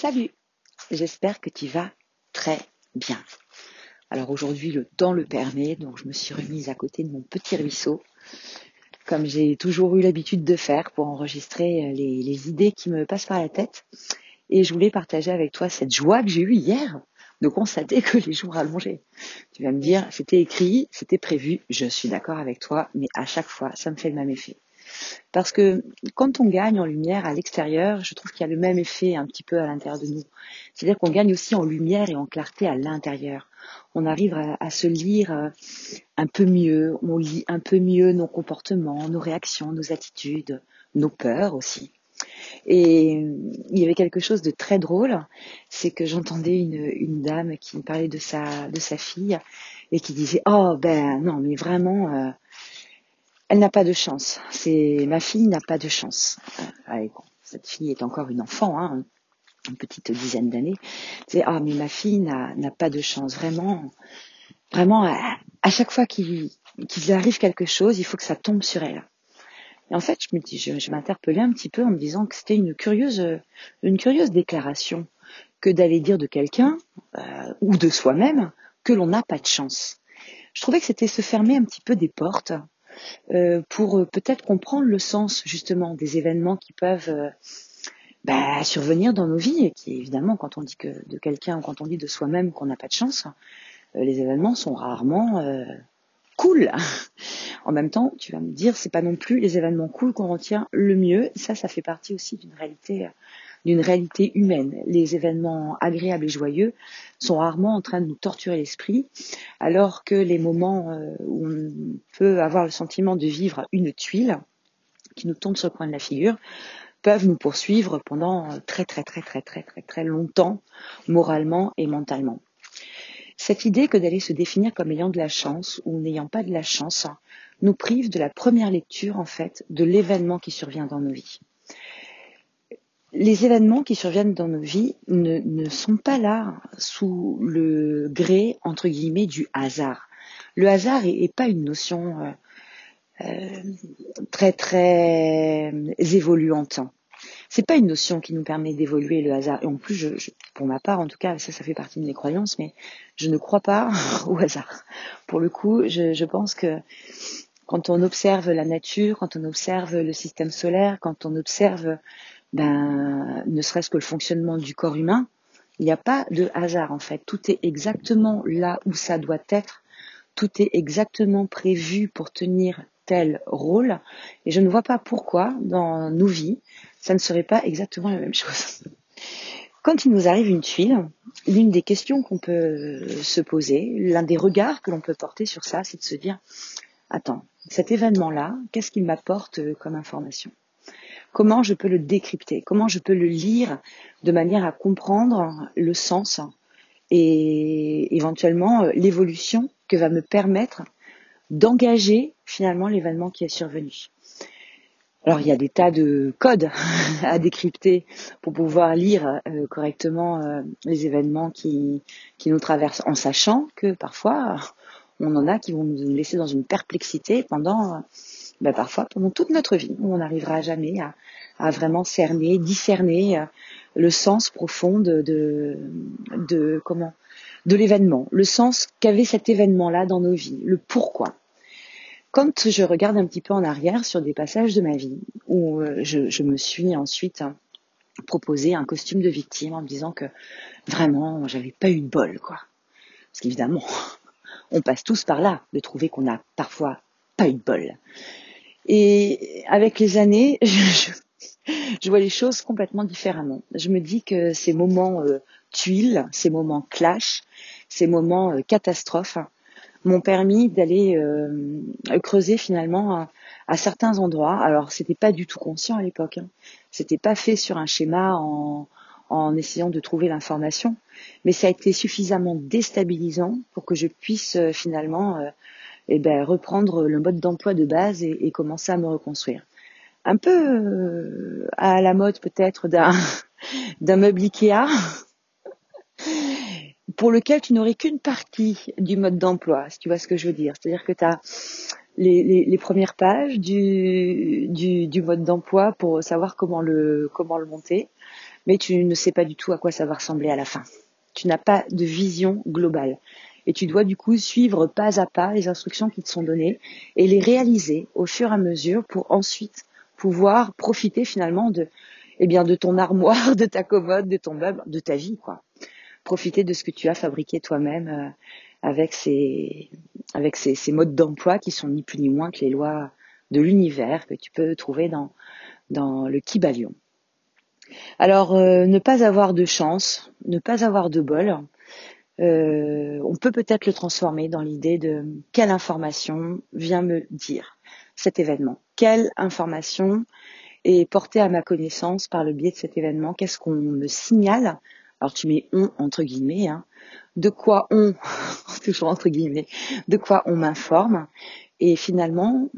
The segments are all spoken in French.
Salut, j'espère que tu vas très bien. Alors aujourd'hui le temps le permet, donc je me suis remise à côté de mon petit ruisseau, comme j'ai toujours eu l'habitude de faire pour enregistrer les, les, idées qui me passent par la tête. Et je voulais partager avec toi cette joie que j'ai eue hier de constater que les jours allongeaient. Tu vas me dire, c'était écrit, c'était prévu, je suis d'accord avec toi, mais à chaque fois, ça me fait le même effet. Parce que quand on gagne en lumière à l'extérieur, je trouve qu'il y a le même effet un petit peu à l'intérieur de nous. C'est-à-dire qu'on gagne aussi en lumière et en clarté à l'intérieur. On arrive à, se lire euh, un peu mieux, on lit un peu mieux nos comportements, nos réactions, nos attitudes, nos peurs aussi. Et il y avait quelque chose de très drôle, c'est que j'entendais une, dame qui parlait de sa, de sa fille et qui disait Oh ben non, mais vraiment, euh, elle n'a pas de chance. C'est ma fille n'a pas de chance. Euh, cette fille est encore une enfant, hein, une petite dizaine d'années. C'est ah mais ma fille n'a pas de chance. Vraiment, vraiment à, chaque fois qu'il arrive quelque chose, il faut que ça tombe sur elle. Et en fait, je je, m'interpellais un petit peu en me disant que c'était une curieuse, une curieuse déclaration que d'aller dire de quelqu'un euh, ou de soi-même que l'on n'a pas de chance. Je trouvais que c'était se fermer un petit peu des portes pour euh, peut-être comprendre le sens justement des événements qui peuvent euh, bah, survenir dans nos vies et qui évidemment quand on dit que de quelqu'un ou quand on dit de soi-même qu'on n'a pas de chance, les événements sont rarement cool. en même temps, tu vas me dire, c'est pas non plus les événements cool qu'on retient le mieux. Ça, ça fait partie aussi d'une réalité d'une réalité humaine. Les événements agréables et joyeux sont rarement en train de nous torturer l'esprit, alors que les moments euh, où on peut avoir le sentiment de vivre une tuile qui nous tombe sur le coin de la figure peuvent nous poursuivre pendant très très très très très très très longtemps, moralement et mentalement. Cette idée que d'aller se définir comme ayant de la chance ou n'ayant pas de la chance nous prive de la première lecture en fait de l'événement qui survient dans nos vies les événements qui surviennent dans nos vies ne, ne, sont pas là sous le gré, entre guillemets, du hasard. Le hasard est, pas une notion euh, euh, très très évoluante. C'est pas une notion qui nous permet d'évoluer le hasard. Et en plus, je, pour ma part, en tout cas, ça, ça fait partie de mes croyances, mais je ne crois pas au hasard. Pour le coup, je, je pense que quand on observe la nature, quand on observe le système solaire, quand on observe ne serait-ce que le fonctionnement du corps humain, il n'y a pas de hasard en fait. Tout est exactement là où ça doit être. Tout est exactement prévu pour tenir tel rôle. Et je ne vois pas pourquoi, dans nos vies, ça ne serait pas exactement la même chose. Quand il nous arrive une tuile, l'une des questions qu'on peut se poser, l'un des regards que l'on peut porter sur ça, c'est de se dire, attends, cet événement-là, qu'est-ce qu'il m'apporte comme information? Comment je peux le décrypter, comment je peux le lire de manière à comprendre le sens et éventuellement euh, l'évolution que va me permettre d'engager finalement l'événement qui est survenu? Alors il y a des tas de codes à décrypter pour pouvoir lire euh, correctement euh, les événements qui, qui nous traversent en sachant que parfois on en a qui vont nous laisser dans une perplexité pendant ben parfois pendant toute notre vie, on n'arrivera jamais à, vraiment cerner, discerner euh, le sens profond de, comment de l'événement, le sens qu'avait cet événement-là dans nos vies, le pourquoi. Quand je regarde un petit peu en arrière sur des passages de ma vie où euh, je, me suis ensuite proposé un costume de victime en me disant que vraiment j'avais pas eu de bol quoi. Parce qu'évidemment, on passe tous par là de trouver qu'on a parfois pas eu de bol. Et avec les années, je, je, vois les choses complètement différemment. Je me dis que ces moments euh, tuiles, ces moments clash, ces moments euh, catastrophes m'ont permis d'aller euh, creuser finalement à, certains endroits. Alors c'était pas du tout conscient à l'époque. Hein. C'était pas fait sur un schéma en, en essayant de trouver l'information, mais ça a été suffisamment déstabilisant pour que je puisse finalement eh ben, reprendre le mode d'emploi de base et, commencer à me reconstruire. Un peu euh, à la mode peut-être d'un, meuble Ikea pour lequel tu n'aurais qu'une partie du mode d'emploi, si tu vois ce que je veux dire. C'est-à-dire que tu as les, premières pages du, du, du mode d'emploi pour savoir comment le, comment le monter. mais tu ne sais pas du tout à quoi ça va ressembler à la fin. Tu n'as pas de vision globale. Et tu dois du coup suivre pas à pas les instructions qui te sont données et les réaliser au fur et à mesure pour ensuite pouvoir profiter finalement de, eh bien, de ton armoire, de ta commode, de ton meuble, de ta vie, quoi. Profiter de ce que tu as fabriqué toi-même euh, avec ces, avec ces, modes d'emploi qui sont ni plus ni moins que les lois de l'univers que tu peux trouver dans, dans le Kybalion. Alors, euh, ne pas avoir de chance, ne pas avoir de bol, euh, on peut peut-être le transformer dans l'idée de quelle information vient me dire cet événement, quelle information est portée à ma connaissance par le biais de cet événement, qu'est-ce qu'on me signale, alors tu mets on entre guillemets, hein, de quoi on, toujours entre guillemets, de quoi on m'informe, et finalement,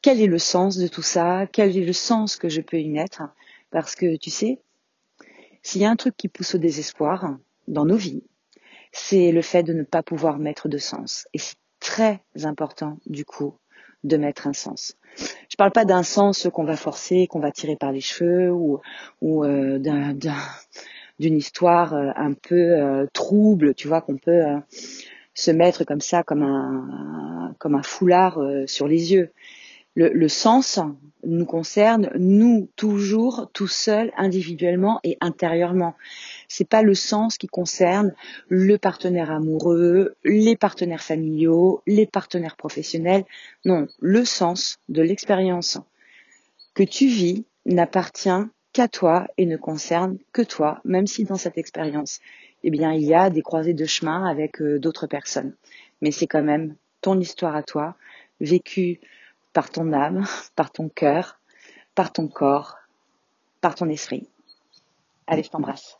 quel est le sens de tout ça, quel est le sens que je peux y mettre, parce que tu sais, s'il y a un truc qui pousse au désespoir dans nos vies, c'est le fait de ne pas pouvoir mettre de sens. Et c'est très important, du coup, de mettre un sens. Je parle pas d'un sens qu'on va forcer, qu'on va tirer par les cheveux ou, ou euh, d'une histoire euh, un peu euh, trouble, tu vois, qu'on peut se mettre comme ça, comme un, comme un foulard sur les yeux. Le, le, sens nous concerne, nous, toujours, tout seul, individuellement et intérieurement. C'est pas le sens qui concerne le partenaire amoureux, les partenaires familiaux, les partenaires professionnels. Non, le sens de l'expérience que tu vis n'appartient qu'à toi et ne concerne que toi, même si dans cette expérience, eh bien, il y a des croisées de chemin avec euh, d'autres personnes. Mais c'est quand même ton histoire à toi, vécue par ton âme, par ton cœur, par ton corps, par ton esprit. Allez, je t'embrasse.